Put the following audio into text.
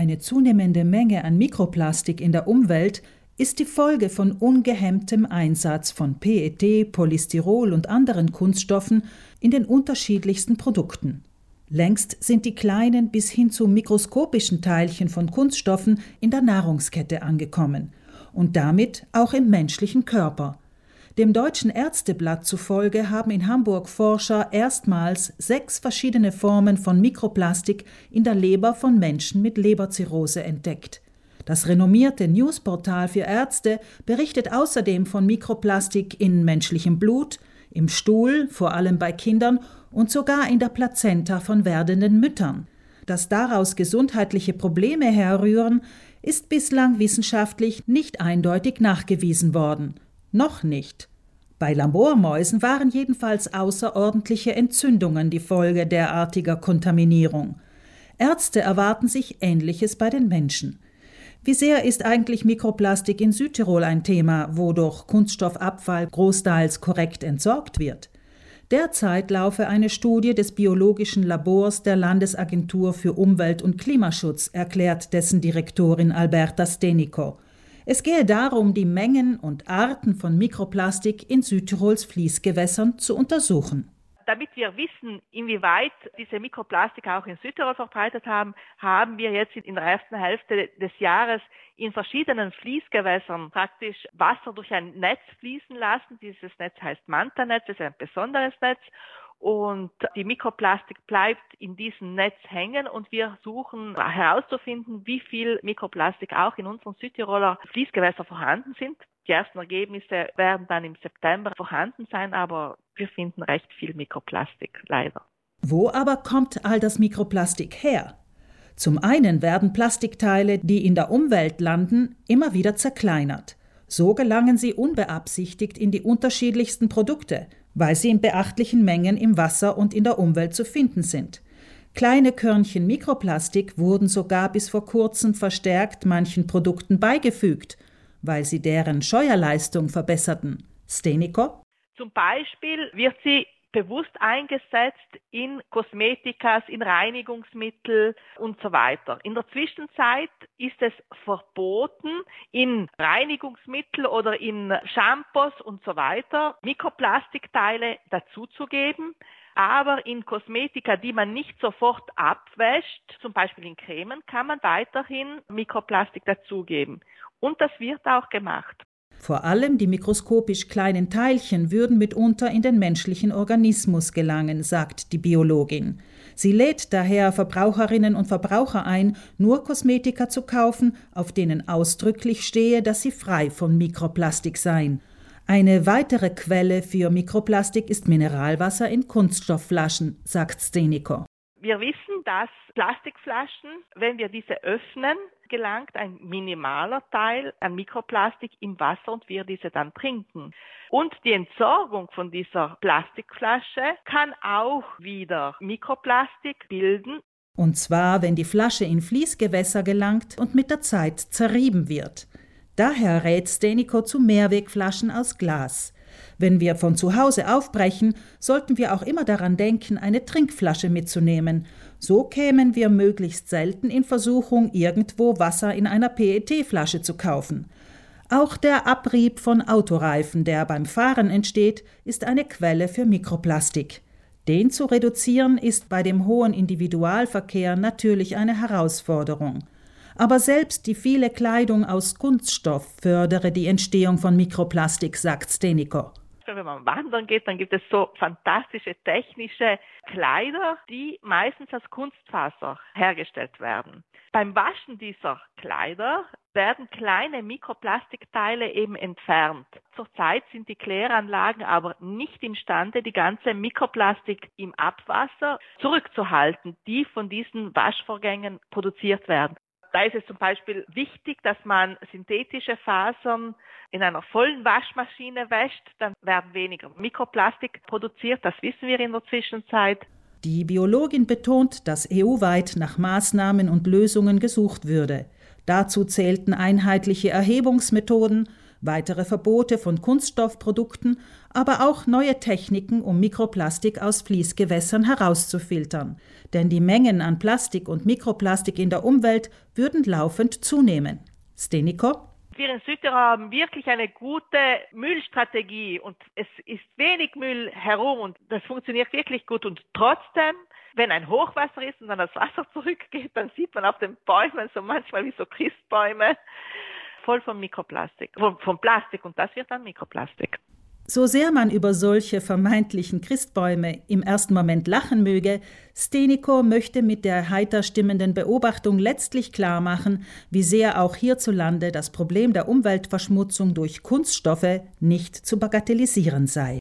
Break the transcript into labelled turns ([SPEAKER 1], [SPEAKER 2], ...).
[SPEAKER 1] Eine zunehmende Menge an Mikroplastik in der Umwelt ist die Folge von ungehemmtem Einsatz von PET, Polystyrol und anderen Kunststoffen in den unterschiedlichsten Produkten. Längst sind die kleinen bis hin zu mikroskopischen Teilchen von Kunststoffen in der Nahrungskette angekommen und damit auch im menschlichen Körper. Dem Deutschen Ärzteblatt zufolge haben in Hamburg Forscher erstmals sechs verschiedene Formen von Mikroplastik in der Leber von Menschen mit Leberzirrhose entdeckt. Das renommierte Newsportal für Ärzte berichtet außerdem von Mikroplastik in menschlichem Blut, im Stuhl, vor allem bei Kindern und sogar in der Plazenta von werdenden Müttern. Dass daraus gesundheitliche Probleme herrühren, ist bislang wissenschaftlich nicht eindeutig nachgewiesen worden. Noch nicht. Bei Labormäusen waren jedenfalls außerordentliche Entzündungen die Folge derartiger Kontaminierung. Ärzte erwarten sich Ähnliches bei den Menschen. Wie sehr ist eigentlich Mikroplastik in Südtirol ein Thema, wo durch Kunststoffabfall großteils korrekt entsorgt wird? Derzeit laufe eine Studie des biologischen Labors der Landesagentur für Umwelt und Klimaschutz, erklärt dessen Direktorin Alberta Stenico. Es gehe darum, die Mengen und Arten von Mikroplastik in Südtirols Fließgewässern zu untersuchen.
[SPEAKER 2] Damit wir wissen, inwieweit diese Mikroplastik auch in Südtirol verbreitet haben, haben wir jetzt in der ersten Hälfte des Jahres in verschiedenen Fließgewässern praktisch Wasser durch ein Netz fließen lassen. Dieses Netz heißt Manta-Netz, ist ein besonderes Netz und die Mikroplastik bleibt in diesem Netz hängen und wir suchen herauszufinden, wie viel Mikroplastik auch in unseren Südtiroler Fließgewässern vorhanden sind. Die ersten Ergebnisse werden dann im September vorhanden sein, aber wir finden recht viel Mikroplastik, leider.
[SPEAKER 1] Wo aber kommt all das Mikroplastik her? Zum einen werden Plastikteile, die in der Umwelt landen, immer wieder zerkleinert. So gelangen sie unbeabsichtigt in die unterschiedlichsten Produkte, weil sie in beachtlichen Mengen im Wasser und in der Umwelt zu finden sind. Kleine Körnchen Mikroplastik wurden sogar bis vor kurzem verstärkt manchen Produkten beigefügt weil sie deren Scheuerleistung verbesserten. Stenico?
[SPEAKER 2] Zum Beispiel wird sie bewusst eingesetzt in Kosmetikas, in Reinigungsmittel und so weiter. In der Zwischenzeit ist es verboten, in Reinigungsmittel oder in Shampoos und so weiter Mikroplastikteile dazuzugeben. Aber in Kosmetika, die man nicht sofort abwäscht, zum Beispiel in Cremen, kann man weiterhin Mikroplastik dazugeben. Und das wird auch gemacht.
[SPEAKER 1] Vor allem die mikroskopisch kleinen Teilchen würden mitunter in den menschlichen Organismus gelangen, sagt die Biologin. Sie lädt daher Verbraucherinnen und Verbraucher ein, nur Kosmetika zu kaufen, auf denen ausdrücklich stehe, dass sie frei von Mikroplastik seien. Eine weitere Quelle für Mikroplastik ist Mineralwasser in Kunststoffflaschen, sagt Stenico.
[SPEAKER 2] Wir wissen, dass Plastikflaschen, wenn wir diese öffnen, gelangt ein minimaler Teil an Mikroplastik im Wasser und wir diese dann trinken. Und die Entsorgung von dieser Plastikflasche kann auch wieder Mikroplastik bilden.
[SPEAKER 1] Und zwar, wenn die Flasche in Fließgewässer gelangt und mit der Zeit zerrieben wird. Daher rät Stenico zu Mehrwegflaschen aus Glas. Wenn wir von zu Hause aufbrechen, sollten wir auch immer daran denken, eine Trinkflasche mitzunehmen. So kämen wir möglichst selten in Versuchung, irgendwo Wasser in einer PET-Flasche zu kaufen. Auch der Abrieb von Autoreifen, der beim Fahren entsteht, ist eine Quelle für Mikroplastik. Den zu reduzieren ist bei dem hohen Individualverkehr natürlich eine Herausforderung. Aber selbst die viele Kleidung aus Kunststoff fördere die Entstehung von Mikroplastik, sagt Steniko.
[SPEAKER 2] Wenn man wandern geht, dann gibt es so fantastische technische Kleider, die meistens aus Kunstfaser hergestellt werden. Beim Waschen dieser Kleider werden kleine Mikroplastikteile eben entfernt. Zurzeit sind die Kläranlagen aber nicht imstande, die ganze Mikroplastik im Abwasser zurückzuhalten, die von diesen Waschvorgängen produziert werden. Da ist es zum Beispiel wichtig, dass man synthetische Fasern in einer vollen Waschmaschine wäscht, dann werden weniger Mikroplastik produziert. Das wissen wir in der Zwischenzeit.
[SPEAKER 1] Die Biologin betont, dass EU-weit nach Maßnahmen und Lösungen gesucht würde. Dazu zählten einheitliche Erhebungsmethoden, weitere Verbote von Kunststoffprodukten, aber auch neue Techniken, um Mikroplastik aus Fließgewässern herauszufiltern. Denn die Mengen an Plastik und Mikroplastik in der Umwelt würden laufend zunehmen. Steniko?
[SPEAKER 2] Wir in Südtirol haben wirklich eine gute Müllstrategie und es ist wenig Müll herum und das funktioniert wirklich gut und trotzdem wenn ein Hochwasser ist und dann das Wasser zurückgeht, dann sieht man auf den Bäumen so manchmal wie so Christbäume voll von Mikroplastik, von, von Plastik und das wird dann Mikroplastik.
[SPEAKER 1] So sehr man über solche vermeintlichen Christbäume im ersten Moment lachen möge, Steniko möchte mit der heiter stimmenden Beobachtung letztlich klarmachen, wie sehr auch hierzulande das Problem der Umweltverschmutzung durch Kunststoffe nicht zu bagatellisieren sei.